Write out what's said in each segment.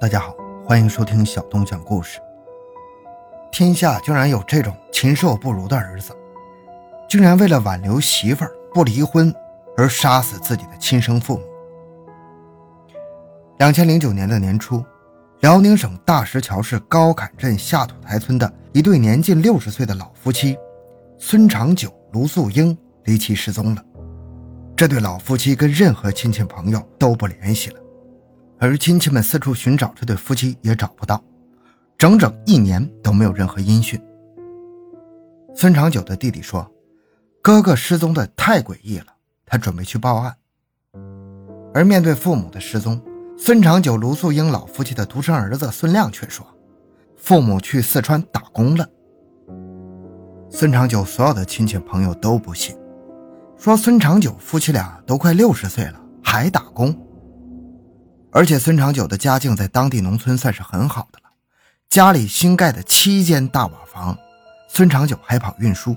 大家好，欢迎收听小东讲故事。天下竟然有这种禽兽不如的儿子，竟然为了挽留媳妇儿不离婚而杀死自己的亲生父母。两千零九年的年初，辽宁省大石桥市高坎镇下土台村的一对年近六十岁的老夫妻孙长久、卢素英离奇失踪了。这对老夫妻跟任何亲戚朋友都不联系了。而亲戚们四处寻找这对夫妻也找不到，整整一年都没有任何音讯。孙长久的弟弟说：“哥哥失踪的太诡异了，他准备去报案。”而面对父母的失踪，孙长久、卢素英老夫妻的独生儿子孙亮却说：“父母去四川打工了。”孙长久所有的亲戚朋友都不信，说孙长久夫妻俩都快六十岁了还打工。而且孙长久的家境在当地农村算是很好的了，家里新盖的七间大瓦房，孙长久还跑运输，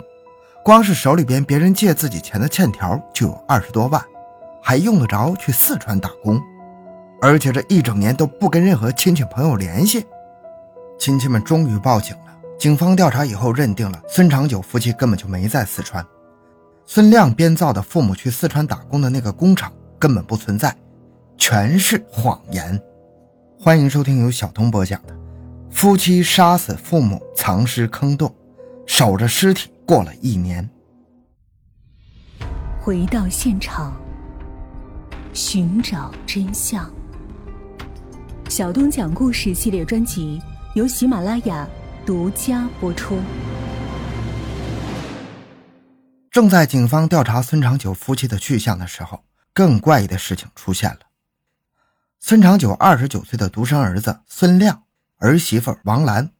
光是手里边别人借自己钱的欠条就有二十多万，还用得着去四川打工？而且这一整年都不跟任何亲戚朋友联系，亲戚们终于报警了。警方调查以后认定了孙长久夫妻根本就没在四川，孙亮编造的父母去四川打工的那个工厂根本不存在。全是谎言。欢迎收听由小东播讲的《夫妻杀死父母，藏尸坑洞，守着尸体过了一年》。回到现场，寻找真相。小东讲故事系列专辑由喜马拉雅独家播出。正在警方调查孙长久夫妻的去向的时候，更怪异的事情出现了。孙长久二十九岁的独生儿子孙亮，儿媳妇王兰，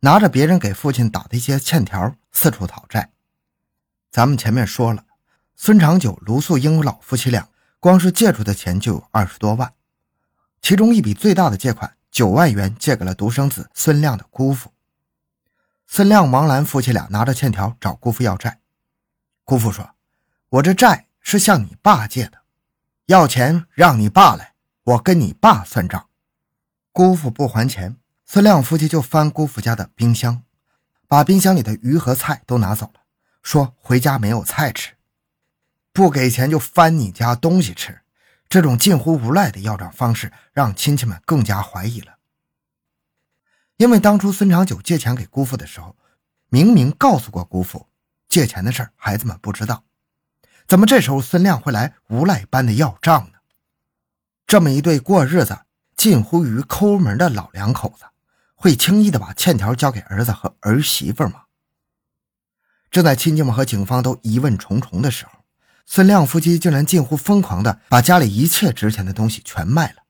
拿着别人给父亲打的一些欠条，四处讨债。咱们前面说了，孙长久、卢素英老夫妻俩光是借出的钱就有二十多万，其中一笔最大的借款九万元借给了独生子孙亮的姑父。孙亮、王兰夫妻俩拿着欠条找姑父要债，姑父说：“我这债是向你爸借的，要钱让你爸来。”我跟你爸算账，姑父不还钱，孙亮夫妻就翻姑父家的冰箱，把冰箱里的鱼和菜都拿走了，说回家没有菜吃，不给钱就翻你家东西吃，这种近乎无赖的要账方式让亲戚们更加怀疑了。因为当初孙长久借钱给姑父的时候，明明告诉过姑父借钱的事孩子们不知道，怎么这时候孙亮会来无赖般的要账呢？这么一对过日子近乎于抠门的老两口子，会轻易的把欠条交给儿子和儿媳妇吗？正在亲戚们和警方都疑问重重的时候，孙亮夫妻竟然近乎疯狂的把家里一切值钱的东西全卖了，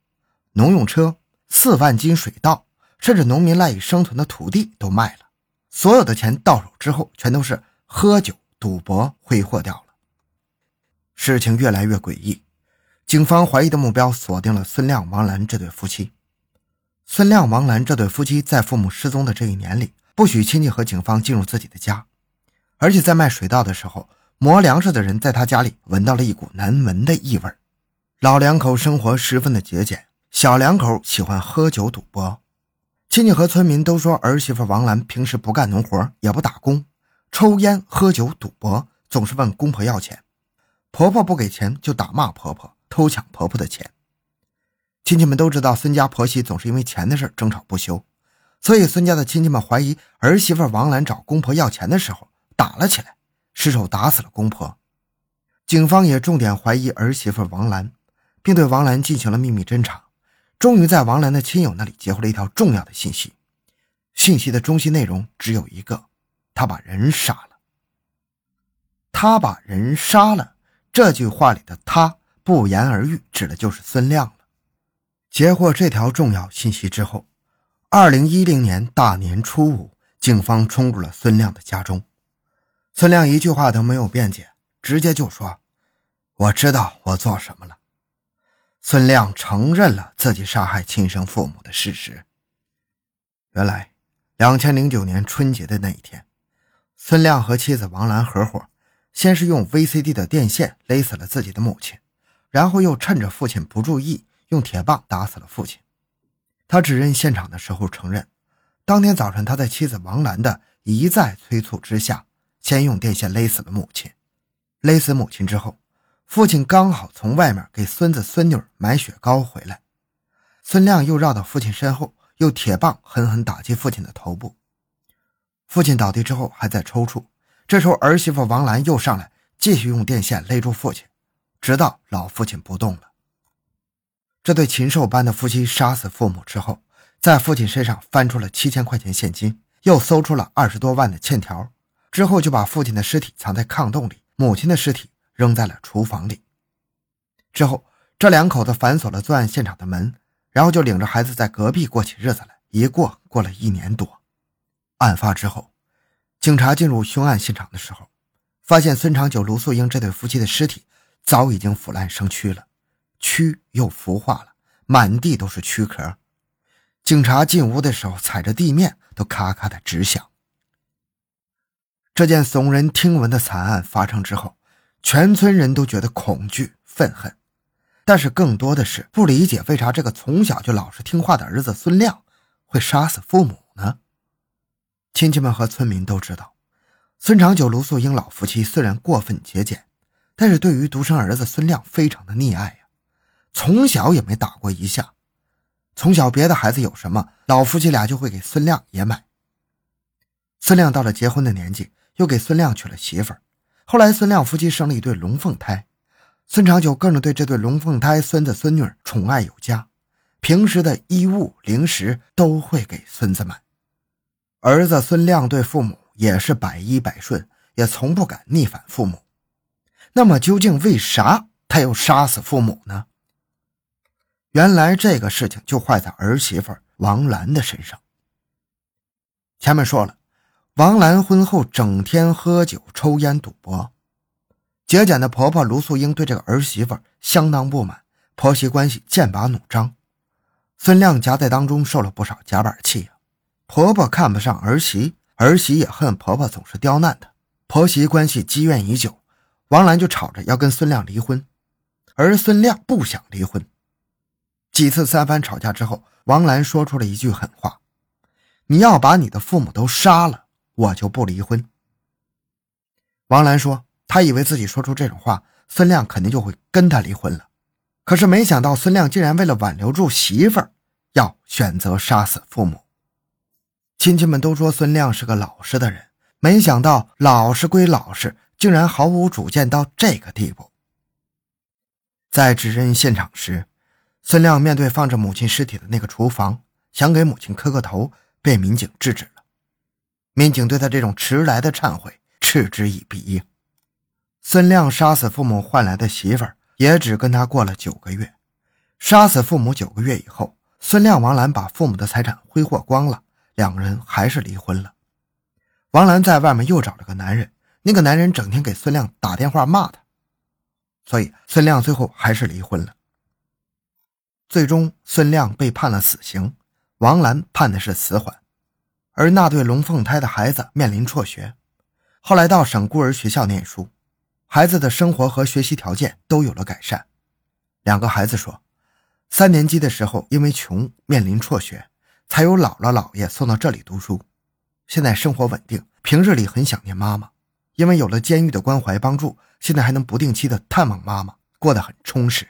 农用车、四万斤水稻，甚至农民赖以生存的土地都卖了。所有的钱到手之后，全都是喝酒、赌博挥霍掉了。事情越来越诡异。警方怀疑的目标锁定了孙亮、王兰这对夫妻。孙亮、王兰这对夫妻在父母失踪的这一年里，不许亲戚和警方进入自己的家，而且在卖水稻的时候，磨粮食的人在他家里闻到了一股难闻的异味。老两口生活十分的节俭，小两口喜欢喝酒赌博。亲戚和村民都说儿媳妇王兰平时不干农活，也不打工，抽烟、喝酒、赌博，总是问公婆要钱，婆婆不给钱就打骂婆婆。偷抢婆婆的钱，亲戚们都知道孙家婆媳总是因为钱的事争吵不休，所以孙家的亲戚们怀疑儿媳妇王兰找公婆要钱的时候打了起来，失手打死了公婆。警方也重点怀疑儿媳妇王兰，并对王兰进行了秘密侦查，终于在王兰的亲友那里截获了一条重要的信息。信息的中心内容只有一个：他把人杀了。他把人杀了。这句话里的他。不言而喻，指的就是孙亮了。截获这条重要信息之后，二零一零年大年初五，警方冲入了孙亮的家中。孙亮一句话都没有辩解，直接就说：“我知道我做什么了。”孙亮承认了自己杀害亲生父母的事实。原来，两千零九年春节的那一天，孙亮和妻子王兰合伙，先是用 VCD 的电线勒死了自己的母亲。然后又趁着父亲不注意，用铁棒打死了父亲。他指认现场的时候承认，当天早晨他在妻子王兰的一再催促之下，先用电线勒死了母亲。勒死母亲之后，父亲刚好从外面给孙子孙女买雪糕回来，孙亮又绕到父亲身后，用铁棒狠狠打击父亲的头部。父亲倒地之后还在抽搐，这时候儿媳妇王兰又上来，继续用电线勒住父亲，直到老父亲不动了。这对禽兽般的夫妻杀死父母之后，在父亲身上翻出了七千块钱现金，又搜出了二十多万的欠条，之后就把父亲的尸体藏在炕洞里，母亲的尸体扔在了厨房里。之后，这两口子反锁了作案现场的门，然后就领着孩子在隔壁过起日子来。一过过了一年多，案发之后，警察进入凶案现场的时候，发现孙长久、卢素英这对夫妻的尸体早已经腐烂生蛆了。蛆又腐化了，满地都是蛆壳。警察进屋的时候，踩着地面都咔咔的直响。这件耸人听闻的惨案发生之后，全村人都觉得恐惧、愤恨，但是更多的是不理解为啥这个从小就老实听话的儿子孙亮会杀死父母呢？亲戚们和村民都知道，孙长久、卢素英老夫妻虽然过分节俭，但是对于独生儿子孙亮非常的溺爱呀。从小也没打过一下，从小别的孩子有什么，老夫妻俩就会给孙亮也买。孙亮到了结婚的年纪，又给孙亮娶了媳妇儿。后来孙亮夫妻生了一对龙凤胎，孙长久更是对这对龙凤胎孙子孙女宠爱有加，平时的衣物零食都会给孙子买。儿子孙亮对父母也是百依百顺，也从不敢逆反父母。那么究竟为啥他要杀死父母呢？原来这个事情就坏在儿媳妇王兰的身上。前面说了，王兰婚后整天喝酒、抽烟、赌博，节俭的婆婆卢素英对这个儿媳妇相当不满，婆媳关系剑拔弩张。孙亮夹在当中受了不少夹板气啊。婆婆看不上儿媳，儿媳也恨婆婆总是刁难她，婆媳关系积怨已久。王兰就吵着要跟孙亮离婚，而孙亮不想离婚。几次三番吵架之后，王兰说出了一句狠话：“你要把你的父母都杀了，我就不离婚。”王兰说：“她以为自己说出这种话，孙亮肯定就会跟她离婚了。可是没想到，孙亮竟然为了挽留住媳妇儿，要选择杀死父母。亲戚们都说孙亮是个老实的人，没想到老实归老实，竟然毫无主见到这个地步。在指认现场时。孙亮面对放着母亲尸体的那个厨房，想给母亲磕个头，被民警制止了。民警对他这种迟来的忏悔嗤之以鼻。孙亮杀死父母换来的媳妇儿，也只跟他过了九个月。杀死父母九个月以后，孙亮、王兰把父母的财产挥霍光了，两个人还是离婚了。王兰在外面又找了个男人，那个男人整天给孙亮打电话骂他，所以孙亮最后还是离婚了。最终，孙亮被判了死刑，王兰判的是死缓，而那对龙凤胎的孩子面临辍学，后来到省孤儿学校念书，孩子的生活和学习条件都有了改善。两个孩子说，三年级的时候因为穷面临辍学，才有姥姥姥爷送到这里读书，现在生活稳定，平日里很想念妈妈，因为有了监狱的关怀帮助，现在还能不定期的探望妈妈，过得很充实。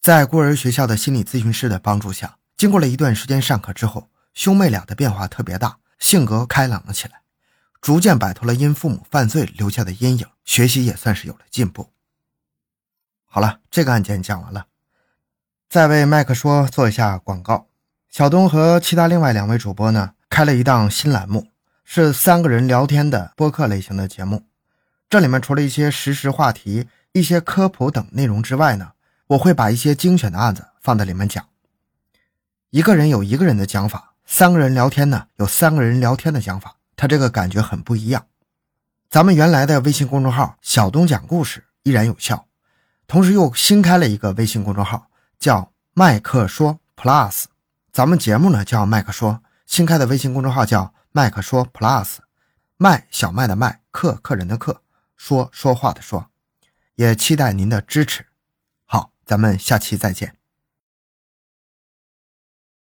在孤儿学校的心理咨询师的帮助下，经过了一段时间上课之后，兄妹俩的变化特别大，性格开朗了起来，逐渐摆脱了因父母犯罪留下的阴影，学习也算是有了进步。好了，这个案件讲完了，再为麦克说做一下广告。小东和其他另外两位主播呢，开了一档新栏目，是三个人聊天的播客类型的节目。这里面除了一些实时话题、一些科普等内容之外呢。我会把一些精选的案子放在里面讲。一个人有一个人的讲法，三个人聊天呢有三个人聊天的讲法，他这个感觉很不一样。咱们原来的微信公众号“小东讲故事”依然有效，同时又新开了一个微信公众号，叫“麦克说 Plus”。咱们节目呢叫“麦克说”，新开的微信公众号叫“麦克说 Plus”。麦小麦的麦，客客人的客，说说话的说，也期待您的支持。好咱们下期再见。